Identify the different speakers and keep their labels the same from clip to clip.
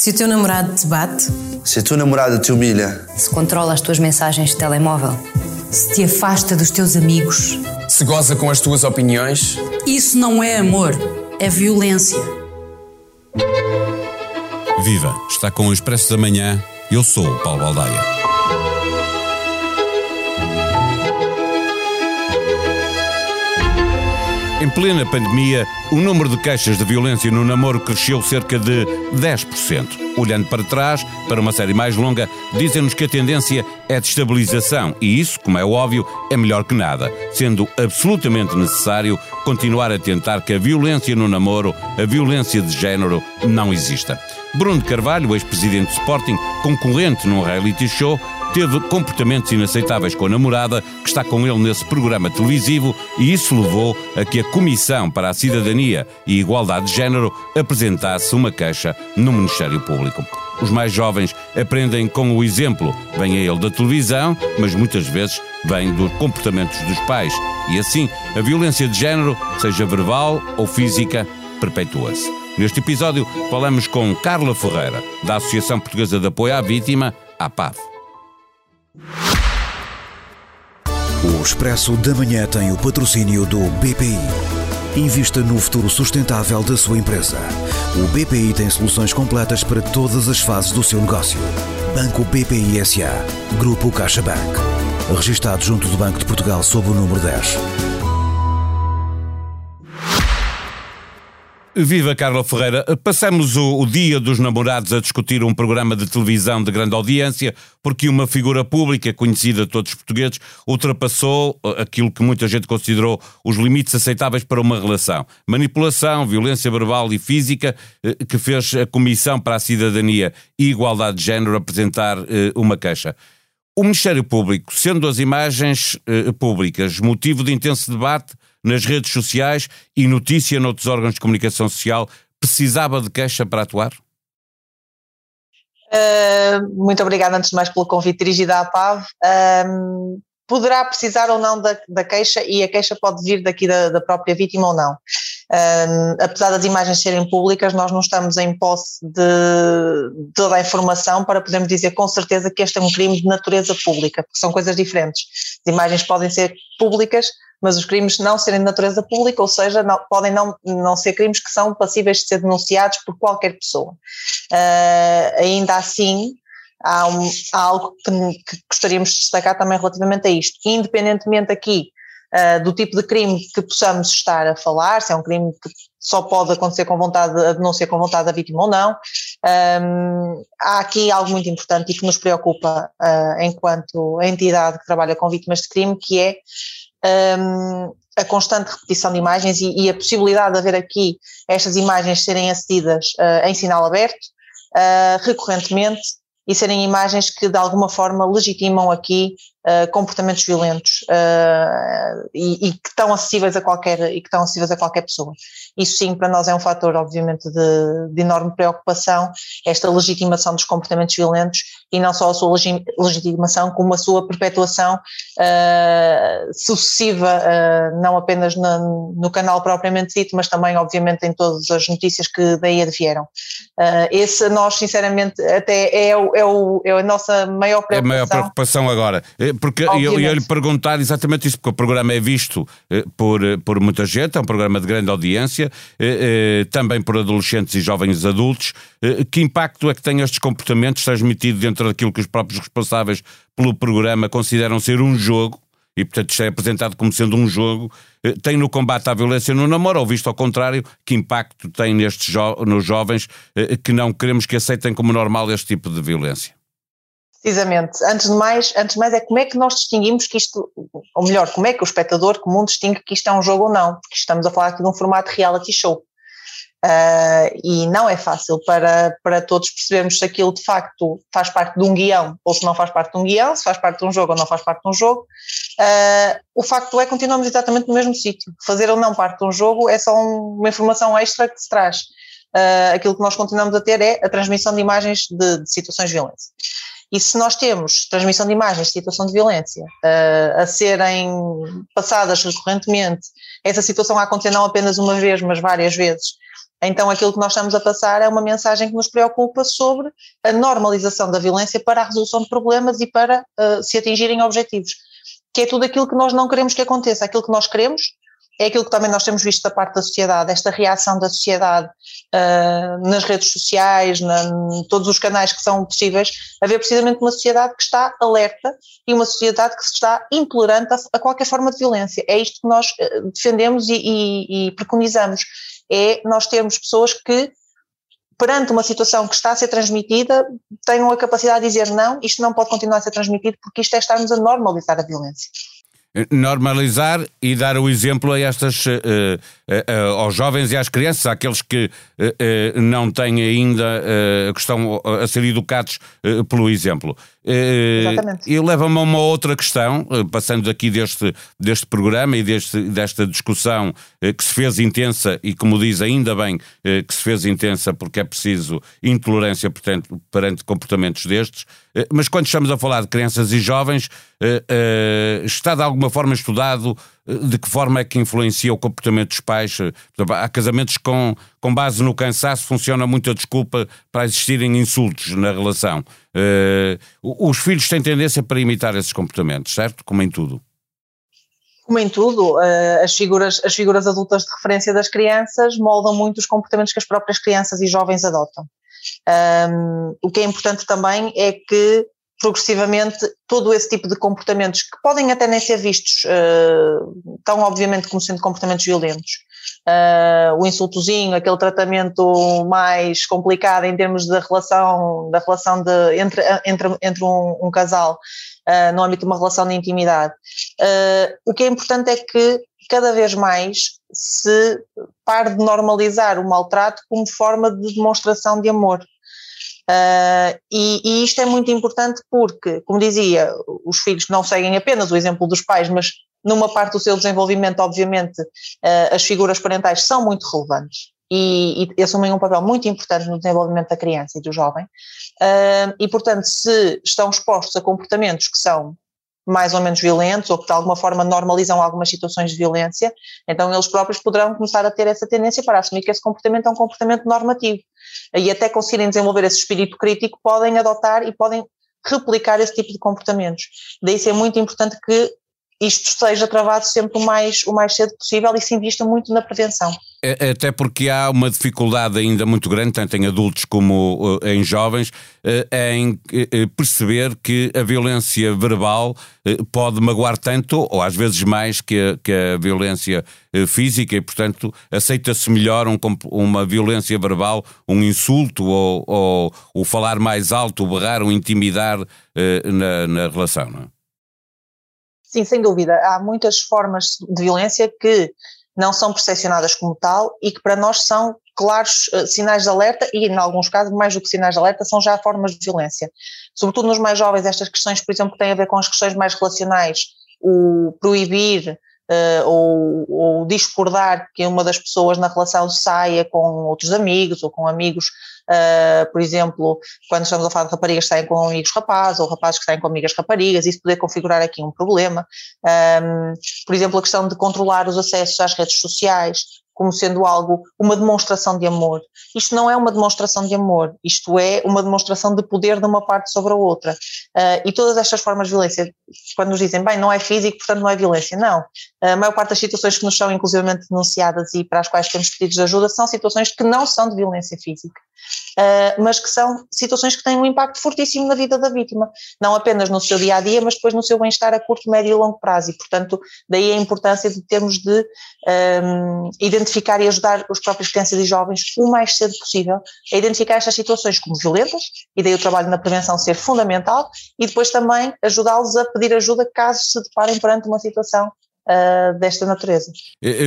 Speaker 1: Se o teu namorado te bate,
Speaker 2: Se a tua namorada te humilha,
Speaker 1: se controla as tuas mensagens de telemóvel, se te afasta dos teus amigos,
Speaker 3: Se goza com as tuas opiniões,
Speaker 4: Isso não é amor, é violência.
Speaker 5: Viva! Está com o Expresso da Manhã. Eu sou o Paulo Baldaia. Em plena pandemia, o número de queixas de violência no namoro cresceu cerca de 10%. Olhando para trás, para uma série mais longa, dizem-nos que a tendência é de estabilização e isso, como é óbvio, é melhor que nada, sendo absolutamente necessário continuar a tentar que a violência no namoro, a violência de género, não exista. Bruno Carvalho, ex-presidente de Sporting, concorrente num reality show, teve comportamentos inaceitáveis com a namorada, que está com ele nesse programa televisivo, e isso levou a que a Comissão para a Cidadania e Igualdade de Género apresentasse uma queixa no Ministério Público. Os mais jovens aprendem com o exemplo, vem a ele da televisão, mas muitas vezes vem dos comportamentos dos pais. E assim, a violência de género, seja verbal ou física, perpetua-se. Neste episódio, falamos com Carla Ferreira, da Associação Portuguesa de Apoio à Vítima, APAV.
Speaker 6: O Expresso da Manhã tem o patrocínio do BPI. Invista no futuro sustentável da sua empresa. O BPI tem soluções completas para todas as fases do seu negócio. Banco BPI SA. Grupo CaixaBank. Registado junto do Banco de Portugal sob o número 10.
Speaker 5: Viva Carla Ferreira. Passamos o, o, dia dos namorados a discutir um programa de televisão de grande audiência, porque uma figura pública conhecida de todos os portugueses ultrapassou uh, aquilo que muita gente considerou os limites aceitáveis para uma relação. Manipulação, violência verbal e física, uh, que fez a Comissão para a Cidadania e Igualdade de Género apresentar uh, uma queixa. O Ministério Público, sendo as imagens públicas motivo de intenso debate, nas redes sociais e notícia noutros órgãos de comunicação social, precisava de queixa para atuar?
Speaker 7: Uh, muito obrigada, antes de mais, pelo convite dirigido à PAV. Uh, poderá precisar ou não da, da, queixa e a queixa pode vir daqui da, da própria vítima ou não. Uh, apesar das imagens serem públicas, nós não estamos em posse de toda a informação para podermos dizer com certeza que este é um crime de natureza pública, porque são coisas diferentes. As imagens podem ser públicas, mas os crimes não serem de natureza pública, ou seja, não, podem não, não ser crimes que são passíveis de ser denunciados por qualquer pessoa. Uh, ainda assim, há, um, há algo que, que, gostaríamos de destacar também relativamente a isto. Independentemente aqui uh, do tipo de crime que possamos estar a falar, se é um crime que só pode acontecer com vontade, a denúncia com vontade da vítima ou não, um, há aqui algo muito importante e que nos preocupa uh, enquanto entidade que trabalha com vítimas de crime, que é um, a constante repetição de imagens e, e, a possibilidade de haver aqui estas imagens serem acedidas uh, em sinal aberto uh, recorrentemente e serem imagens que de alguma forma legitimam aqui uh, comportamentos violentos e, e, que estão acessíveis a qualquer e que estão acessíveis a qualquer pessoa. Isso sim para nós é um fator obviamente de, de enorme preocupação, esta legitimação dos comportamentos violentos e não só a sua legitimação, como a sua perpetuação uh, sucessiva, uh, não apenas na, no canal propriamente dito, mas também, obviamente, em todas as notícias que daí advieram. Uh, esse, nós, sinceramente, até é, o, é, o, é a nossa maior preocupação.
Speaker 5: É a maior preocupação agora, porque eu ia lhe perguntar exatamente isso, porque o programa é visto por, por muita gente, é um programa de grande audiência, também por adolescentes e jovens adultos. Que impacto é que têm estes comportamentos transmitidos dentro daquilo que os próprios responsáveis pelo programa consideram ser um jogo, e portanto isto é apresentado como sendo um jogo, eh, tem no combate à violência no namoro, ou visto ao contrário, que impacto tem nestes jo nos jovens eh, que não queremos que aceitem como normal este tipo de violência?
Speaker 7: Precisamente. Antes de mais, antes de mais é como é que nós distinguimos que isto, ou melhor, como é que o espectador comum distingue que isto é um jogo ou não, porque estamos a falar aqui de um formato reality show. Uh, e não é fácil para, para todos percebermos se aquilo de facto faz parte de um guião ou se não faz parte de um guião, se faz parte de um jogo ou não faz parte de um jogo. Uh, o facto é que continuamos exatamente no mesmo sítio. Fazer ou não parte de um jogo é só um, uma informação extra que se traz. Uh, aquilo que nós continuamos a ter é a transmissão de imagens de, de situações violência. E se nós temos transmissão de imagens de situação de violência uh, a serem passadas recorrentemente, essa situação a acontecer não apenas uma vez, mas várias vezes, então aquilo que nós estamos a passar é uma mensagem que nos preocupa sobre a normalização da violência para a resolução de problemas e para uh, se atingirem objetivos, que é tudo aquilo que nós não queremos que aconteça. Aquilo que nós queremos é aquilo que também nós temos visto da parte da sociedade, esta reação da sociedade uh, nas redes sociais, na, em todos os canais que são possíveis, haver precisamente uma sociedade que está alerta e uma sociedade que está intolerante a, a qualquer forma de violência. É isto que nós uh, defendemos e, e, e preconizamos, é nós termos pessoas que perante uma situação que está a ser transmitida, tenham a capacidade de dizer não, isto não pode continuar a ser transmitido porque isto é estarmos a normalizar a violência
Speaker 5: normalizar e dar o exemplo a estas, uh, aos jovens e às crianças, àqueles que não têm ainda, que estão a ser educados pelo exemplo.
Speaker 7: Exatamente.
Speaker 5: E leva-me a uma outra questão, passando aqui deste, deste programa e deste, desta discussão que se fez intensa, e como diz, ainda bem que se fez intensa, porque é preciso intolerância portanto, perante comportamentos destes, mas quando estamos a falar de crianças e jovens, está de alguma forma estudado de que forma é que influencia o comportamento dos pais? Há casamentos com, com base no cansaço, funciona muito a desculpa para existirem insultos na relação. Uh, os filhos têm tendência para imitar esses comportamentos, certo? Como em tudo.
Speaker 7: Como em tudo, uh, as, figuras, as figuras adultas de referência das crianças moldam muito os comportamentos que as próprias crianças e jovens adotam. Um, o que é importante também é que progressivamente todo esse tipo de comportamentos que podem até nem ser vistos uh, tão obviamente como sendo comportamentos violentos. Uh, o insultozinho, aquele tratamento mais complicado em termos da relação, da relação de, entre, entre, entre um, um casal uh, no âmbito de uma relação de intimidade. o que é importante é que cada vez mais se pare de normalizar o maltrato como forma de demonstração de amor. Uh, e, e, isto é muito importante porque, como dizia, os filhos não seguem apenas o exemplo dos pais, mas numa parte do seu desenvolvimento, obviamente, uh, as figuras parentais são muito relevantes e, e, assumem um papel muito importante no desenvolvimento da criança e do jovem. Uh, e, portanto, se estão expostos a comportamentos que são mais ou menos violentos ou que de alguma forma normalizam algumas situações de violência, então eles próprios poderão começar a ter essa tendência para assumir que esse comportamento é um comportamento normativo e até conseguirem desenvolver esse espírito crítico, podem adotar e podem replicar esse tipo de comportamentos. Daí ser muito importante que isto seja travado sempre o mais, o mais cedo possível e se invista muito na prevenção.
Speaker 5: É, é até porque há uma dificuldade ainda muito grande, tanto em adultos como uh, em jovens, uh, em uh, perceber que a violência verbal pode magoar tanto, ou às vezes mais, que a, que a violência física, e portanto aceita-se melhor um, uma violência verbal, um insulto, ou, ou o falar mais alto, berrar, o intimidar na, na relação. Não é?
Speaker 7: Sim, sem dúvida. Há muitas formas de violência que não são percepcionadas como tal e que para nós são claros uh, sinais de alerta e, em alguns casos, mais do que sinais de alerta, são já formas de violência. Sobretudo nos mais jovens, estas questões, por exemplo, que têm a ver com as questões mais relacionais, o proibir uh, ou, ou, discordar que uma das pessoas na relação saia com outros amigos ou com amigos, uh, por exemplo, quando estamos a falar de raparigas que saem com amigos rapazes ou rapazes que saem com amigas raparigas, isso poder configurar aqui um problema. Um, por exemplo, a questão de controlar os acessos às redes sociais, como sendo algo, uma demonstração de amor. Isto não é uma demonstração de amor, isto é uma demonstração de poder de uma parte sobre a outra. Uh, e todas estas formas de violência, quando nos dizem, bem, não é físico, portanto não é violência, não. A maior parte das situações que nos são inclusivamente denunciadas e para as quais temos pedidos de ajuda são situações que não são de violência física. Uh, mas que são situações que têm um impacto fortíssimo na vida da vítima, não apenas no seu dia a dia, mas depois no seu bem-estar a curto, médio e longo prazo. E, portanto, daí a importância de termos de um, identificar e ajudar os próprios crianças e jovens o mais cedo possível a identificar estas situações como violentas, e daí o trabalho na prevenção ser fundamental, e depois também ajudá-los a pedir ajuda caso se deparem perante uma situação uh, desta natureza.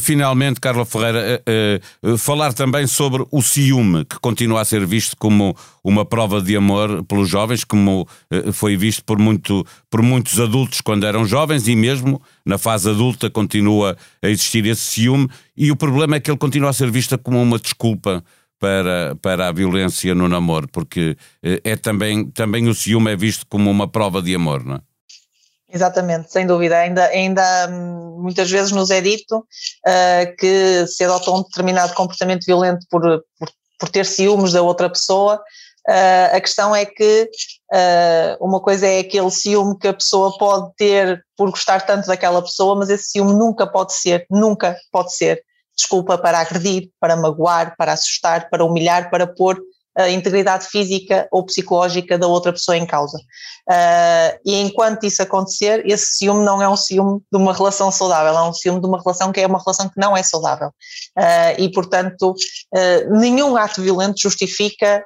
Speaker 5: Finalmente, Carla Ferreira, uh, uh, falar também sobre o ciúme, que continua a ser visto como uma prova de amor pelos jovens, como foi visto por, muito, por muitos adultos quando eram jovens e mesmo na fase adulta continua a existir esse ciúme e o problema é que ele continua a ser visto como uma desculpa para, para a violência no namoro, porque é também, também o ciúme é visto como uma prova de amor, não é?
Speaker 7: Exatamente, sem dúvida. Ainda, ainda hum, muitas vezes nos é dito uh, que se adota um determinado comportamento violento por, por, por ter ciúmes da outra pessoa, Uh, a questão é que uh, uma coisa é aquele ciúme que a pessoa pode ter por gostar tanto daquela pessoa, mas esse ciúme nunca pode ser, nunca pode ser desculpa para agredir, para magoar, para assustar, para humilhar, para pôr a integridade física ou psicológica da outra pessoa em causa. Uh, e enquanto isso acontecer, esse ciúme não é um ciúme de uma relação saudável, é um ciúme de uma relação que é uma relação que não é saudável. Uh, e, portanto, uh, nenhum ato violento justifica,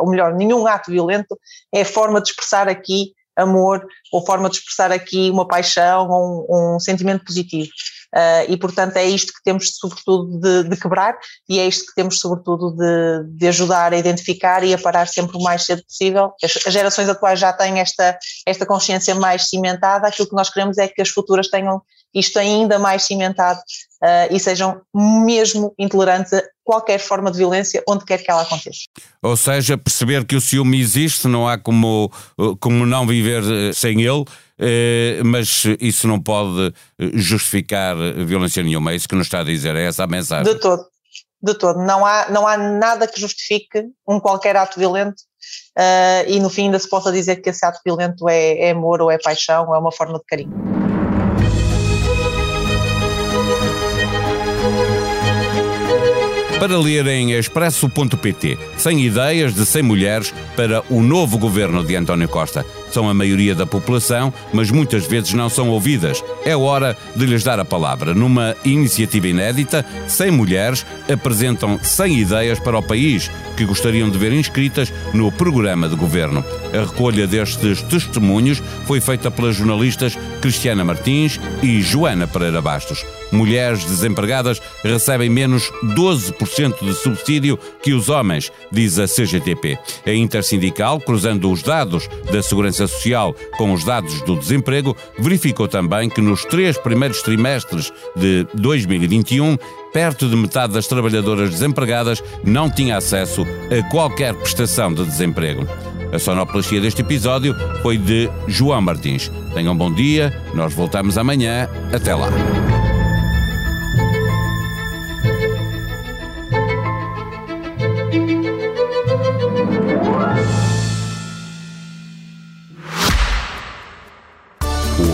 Speaker 7: ou melhor, nenhum ato violento é forma de expressar aqui amor ou forma de expressar aqui uma paixão ou um, um sentimento positivo. Uh, e, portanto, é isto que temos, sobretudo, de, de, quebrar e é isto que temos, sobretudo, de, de, ajudar a identificar e a parar sempre o mais cedo possível. As, as, gerações atuais já têm esta, esta consciência mais cimentada, aquilo que nós queremos é que as futuras tenham isto ainda mais cimentado uh, e sejam mesmo intolerantes a qualquer forma de violência, onde quer que ela aconteça.
Speaker 5: Ou seja, perceber que o ciúme existe, não há como, como não viver eh, sem ele, mas isso não pode eh, justificar violência nenhuma. É isso que nos está a dizer, é essa a mensagem.
Speaker 7: De todo, de todo. Não há, não há nada que justifique um qualquer ato violento uh, e no fim ainda se possa dizer que esse ato violento é, é amor ou é paixão ou é uma forma de carinho.
Speaker 5: para ler em expresso.pt. 100 ideias de 100 mulheres para o novo governo de António Costa. São a maioria da população, mas muitas vezes não são ouvidas. É hora de lhes dar a palavra. Numa iniciativa inédita, 100 mulheres apresentam 100 ideias para o país que gostariam de ver inscritas no programa de governo. A recolha destes testemunhos foi feita pelas jornalistas Cristiana Martins e Joana Pereira Bastos mulheres desempregadas recebem menos 12% de subsídio que os homens, diz a CGTP. A Intersindical, cruzando os dados da Segurança Social com os dados do desemprego, verificou também que nos três primeiros trimestres de 2021, perto de metade das trabalhadoras desempregadas não tinha acesso a qualquer prestação de desemprego. A sonoplastia deste episódio foi de João Martins. Tenham um bom dia, nós voltamos amanhã. Até lá.